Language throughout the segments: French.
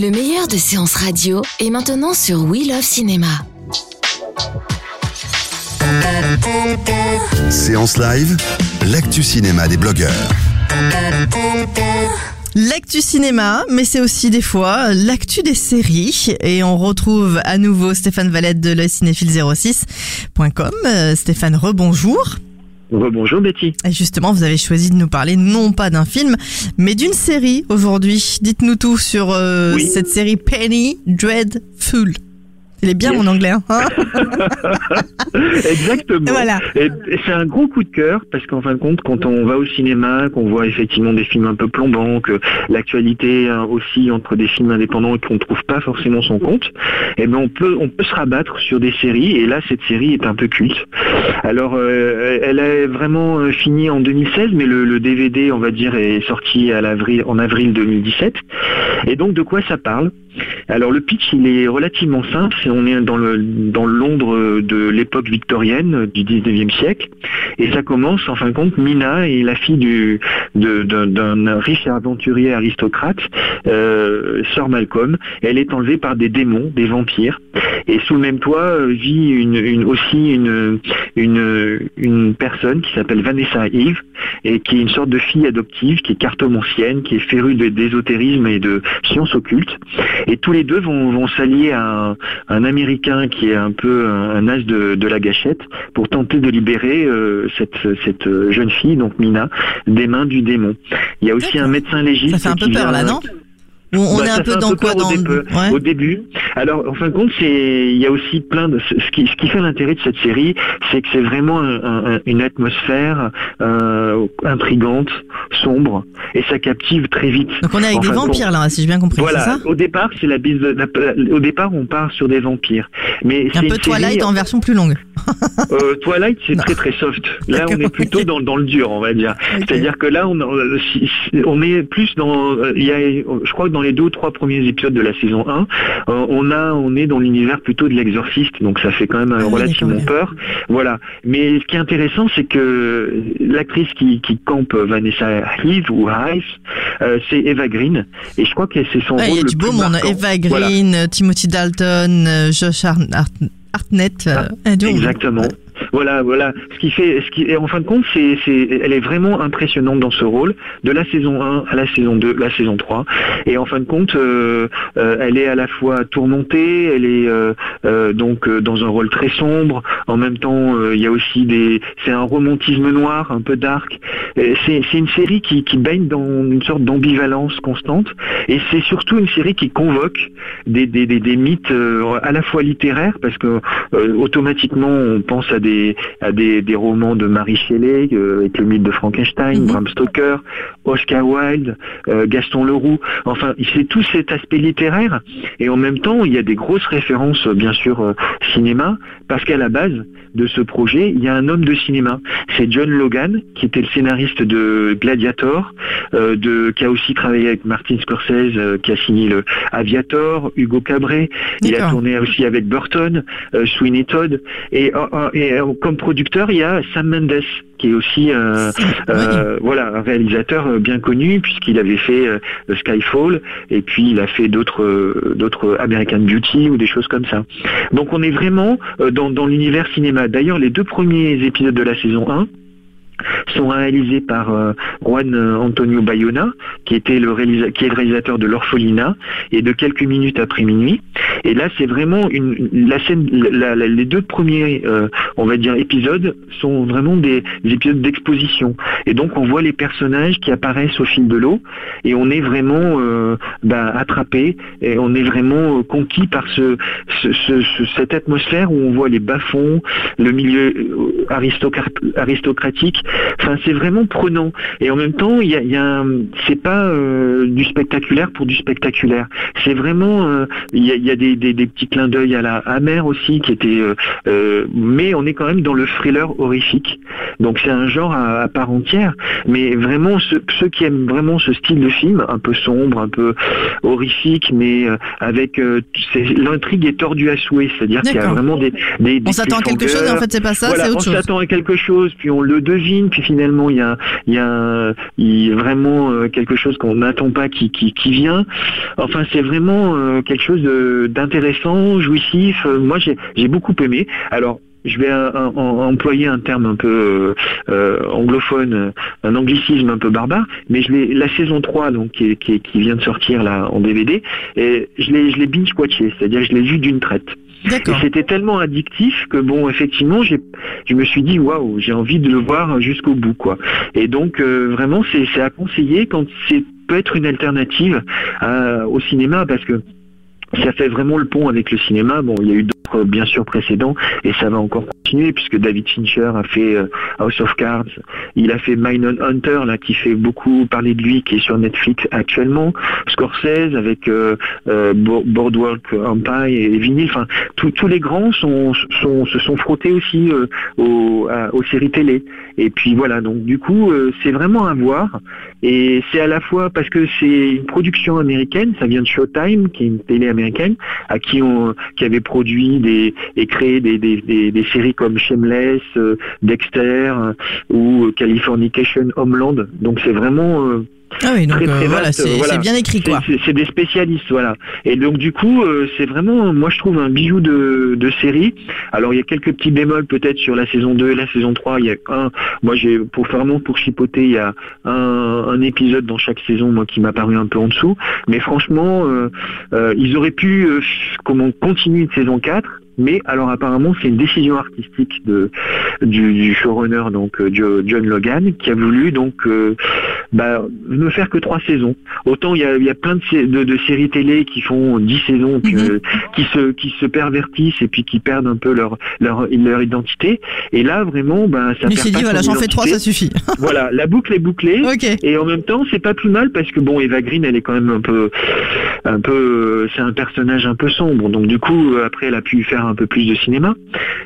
Le meilleur de séances radio est maintenant sur We Love Cinéma. Séance live, l'actu cinéma des blogueurs. L'actu cinéma, mais c'est aussi des fois l'actu des séries. Et on retrouve à nouveau Stéphane Valette de le cinéphile06.com. Euh, Stéphane, rebonjour. Bonjour Betty. Et justement, vous avez choisi de nous parler non pas d'un film, mais d'une série aujourd'hui. Dites-nous tout sur euh, Oui. cette série Penny Dreadful. Il est bien Yes. mon anglais, hein Exactement. Voilà. Et, et c'est un gros coup de cœur parce qu'en fin de compte, quand on va au cinéma, qu'on voit effectivement des films un peu plombants, que l'actualité hein, aussi entre des films indépendants et qu'on ne trouve pas forcément son compte, eh ben on peut on peut se rabattre sur des séries et là cette série est un peu culte. Alors euh, elle est vraiment euh, finie en 2016, mais le, le DVD on va dire est sorti à en avril 2017. Et donc de quoi ça parle? Alors le pitch il est relativement simple, on est dans le dans Londres de l'époque victorienne euh, du 19e siècle. Et ça commence en fin de compte Mina est la fille du d'un riche aventurier aristocrate euh, Malcolm, elle est enlevée par des démons, des vampires. Et sous le même toit euh, vit une, aussi une une une personne qui s'appelle Vanessa Eve et qui est une sorte de fille adoptive qui est cartomancienne, qui est férue d'ésotérisme et de sciences occultes et tous les deux vont, vont s'allier à un, un Américain qui est un peu un, un as de, de la gâchette pour tenter de libérer euh, cette, cette jeune fille, donc Mina, des mains du démon. Il y a aussi un médecin légiste. Ça fait un peu qui peur vient- là, non? Ou on bah, est un peu dans quoi dans au, début, Ouais. au début. Alors, en fin de compte, c'est il y a aussi plein de ce qui, ce qui fait l'intérêt de cette série, c'est que c'est vraiment un- un- une atmosphère euh, intrigante, sombre, et ça captive très vite. Donc on est avec En des compte, vampires là, si j'ai bien compris, Voilà. ça? Au départ, c'est la bise. de- la- au départ, on part sur des vampires, mais Un peu une série- Twilight en version plus longue. Euh, Twilight, c'est très très soft. Là, on est plutôt dans, dans le dur, on va dire. C'est-à-dire que là, on, euh, on est plus dans. euh, Il y a, je crois que dans les deux ou trois premiers épisodes de la saison 1, euh, on a, on est dans l'univers plutôt de l'exorciste, donc ça fait quand même Ah relativement peur. Voilà. Mais ce qui est intéressant, c'est que l'actrice qui, qui campe Vanessa Heath ou Hive, euh, c'est Eva Green, et je crois que c'est son Ouais, rôle il y a le du beau monde. marquant. Eva. Green, Timothy Dalton, Josh Hart- Hartnett. euh, Ah. Exactement. Voilà, voilà. Ce qui fait, ce qui, et en fin de compte, c'est, elle est vraiment impressionnante dans ce rôle, de la saison 1 à la saison 2, la saison 3. Et en fin de compte, euh, euh, elle est à la fois tourmentée, elle est euh, donc dans un rôle très sombre. En même temps, il y a aussi des, c'est un romantisme noir, un peu dark. C'est, une série qui, baigne dans une sorte d'ambivalence constante. Et c'est surtout une série qui convoque des, des, des, des mythes à la fois littéraires, parce que automatiquement on pense à des à des, des romans de Mary Shelley euh, avec le mythe de Frankenstein, Mhm. Bram Stoker, Oscar Wilde, euh, Gaston Leroux. Enfin, c'est tout cet aspect littéraire et en même temps il y a des grosses références bien sûr euh, cinéma parce qu'à la base de ce projet il y a un homme de cinéma. C'est John Logan qui était le scénariste de Gladiator, euh, de qui a aussi travaillé avec Martin Scorsese euh, qui a signé le Aviator, Hugo Cabret. Il a tourné aussi avec Burton, euh, Sweeney Todd. Et, et, comme producteur, il y a Sam Mendes, qui est aussi euh, euh, voilà un réalisateur euh, bien connu puisqu'il avait fait euh, Skyfall et puis il a fait d'autres d'autres American Beauty ou des choses comme ça. Donc on est vraiment dans, dans l'univers cinéma. D'ailleurs, les deux premiers épisodes de la saison 1 sont réalisés par euh, Juan Antonio Bayona, qui était le est le réalisateur de L'Orphelinat et de Quelques minutes après minuit. Et là, c'est vraiment une, la scène, les deux premiers, euh, on va dire, épisodes sont vraiment des, des épisodes d'exposition. Et donc, on voit les personnages qui apparaissent au fil de l'eau, et on est vraiment euh, bah, attrapé, et on est vraiment euh, conquis par ce, ce- ce- ce- cette atmosphère où on voit les bas-fonds, le milieu euh, aristocra- aristocratique. Enfin, c'est vraiment prenant. Et en même temps, il y a, y a c'est pas euh, du spectaculaire pour du spectaculaire. C'est vraiment, euh, il y y a des, des- des petits clins d'œil à la Hammer aussi qui était, euh, euh, mais on est quand même dans le thriller horrifique. Donc c'est un genre à, à part entière. Mais vraiment, ceux, ceux qui aiment vraiment ce style de film, un peu sombre, un peu horrifique, mais euh, avec euh, l'intrigue est tordue à souhait. C'est-à-dire qu'il y a vraiment des, des, des On s'attend à quelque chose et en fait c'est pas ça, voilà, c'est on autre chose. s'attend à quelque chose, puis on le devine, puis finalement il y a, vraiment euh, quelque chose qu'on n'attend pas qui, vient. Enfin, c'est vraiment euh, quelque chose d'intéressant, jouissif. Euh, moi, j'ai beaucoup aimé. Alors. Je vais employer un terme un peu anglophone, un anglicisme un peu barbare, mais je la saison 3 donc qui vient de sortir là en DVD, et je l'ai je l'ai binge watché, c'est-à-dire je l'ai vu d'une traite. Et c'était tellement addictif que bon, effectivement, je me suis dit waouh, j'ai envie de le voir jusqu'au bout, quoi. Et donc euh, vraiment, c'est, à conseiller quand c'est peut être une alternative à- au cinéma parce que ça fait vraiment le pont avec le cinéma. Bon, il y a eu d'autres bien sûr précédents et ça va encore puisque David Fincher a fait euh, House of Cards, il a fait Mindhunter là qui fait beaucoup parler de lui, qui est sur Netflix actuellement, Scorsese avec euh, euh, Bo- Boardwalk Empire et Vinyl. Enfin, tous les grands sont, se sont frottés aussi aux, séries télé. Et puis voilà, donc du coup, c'est vraiment à voir. Et c'est à la fois parce que c'est une production américaine, ça vient de Showtime, qui est une télé américaine, à qui on, qui avait produit et créé des, des séries comme Shameless, euh, Dexter euh, ou Californication Homeland. Donc c'est vraiment euh, Ah oui, donc très, euh, très voilà, c'est voilà. c'est bien écrit c'est- quoi. C'est des spécialistes, voilà. Et donc du coup, euh, c'est vraiment, moi je trouve un bijou de, de série. Alors il y a quelques petits bémols peut-être sur la saison 2 et la saison 3. Il y a un, moi j'ai pour vraiment pour chipoter, il y a un, un épisode dans chaque saison, moi qui m'a paru un peu en dessous. Mais franchement, euh, euh, ils auraient pu euh, comment continuer une saison 4. Mais alors apparemment c'est une décision artistique de du, du showrunner donc euh, Jo- John Logan qui a voulu donc euh, bah, ne faire que trois saisons. Autant il y a, il y a plein de, sé- de, de séries télé qui font dix saisons, Mhm. euh, qui se qui se pervertissent et puis qui perdent un peu leur leur, leur identité. Et là vraiment, bah, ça Il perd dit voilà, j'en fais trois, ça suffit. Voilà, la boucle est bouclée. Et en même temps, c'est pas plus mal parce que bon, Eva Green, elle est quand même un peu, un peu, c'est un personnage un peu sombre. Donc du coup, après, elle a pu faire un peu plus de cinéma.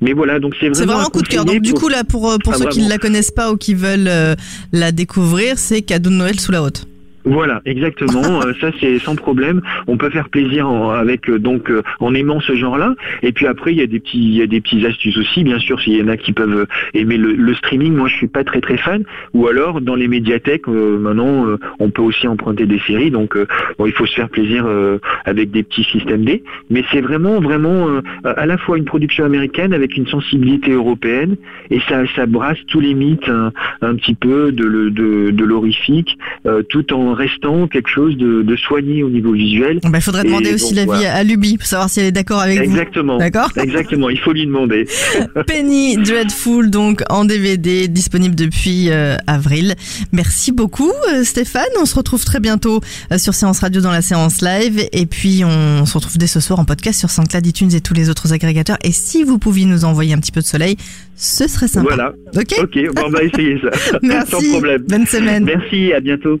Mais voilà, donc c'est vraiment. Vraiment un coup de cœur. Donc du pour- coup là pour euh, pour Ah, ceux qui ne la connaissent pas ou qui veulent euh, la découvrir, c'est cadeau de Noël sous la haute. Voilà, exactement. Euh, ça, c'est sans problème. On peut faire plaisir en, avec euh, donc euh, en aimant ce genre-là. Et puis après, il y a des petits, il y a des petites astuces aussi, bien sûr. S'il y en a qui peuvent aimer le, le streaming, moi, je suis pas très très fan. Ou alors dans les médiathèques, maintenant, on peut aussi emprunter des séries. Donc, bon, il faut se faire plaisir avec des petits systèmes D. Mais c'est vraiment, vraiment à la fois une production américaine avec une sensibilité européenne et ça, ça brasse tous les mythes un, un petit peu de, de, de l'horrifique, tout en restant quelque chose de, de soigné au niveau visuel. Bah, il faudrait Et demander aussi l'avis voilà. à Luby pour savoir si elle est d'accord avec Exactement. vous. D'accord Exactement, il faut lui demander. Penny Dreadful donc en DVD disponible depuis euh, avril. Merci beaucoup euh, Stéphane. On se retrouve très bientôt euh, sur Séance Radio dans la séance live et puis on se retrouve dès ce soir en podcast sur SoundCloud, iTunes et tous les autres agrégateurs. Et si vous pouviez nous envoyer un petit peu de soleil, ce serait sympa. Voilà. Ok. Ok, bon, on va essayer ça. Merci. Sans problème. Bonne semaine. Merci, à bientôt.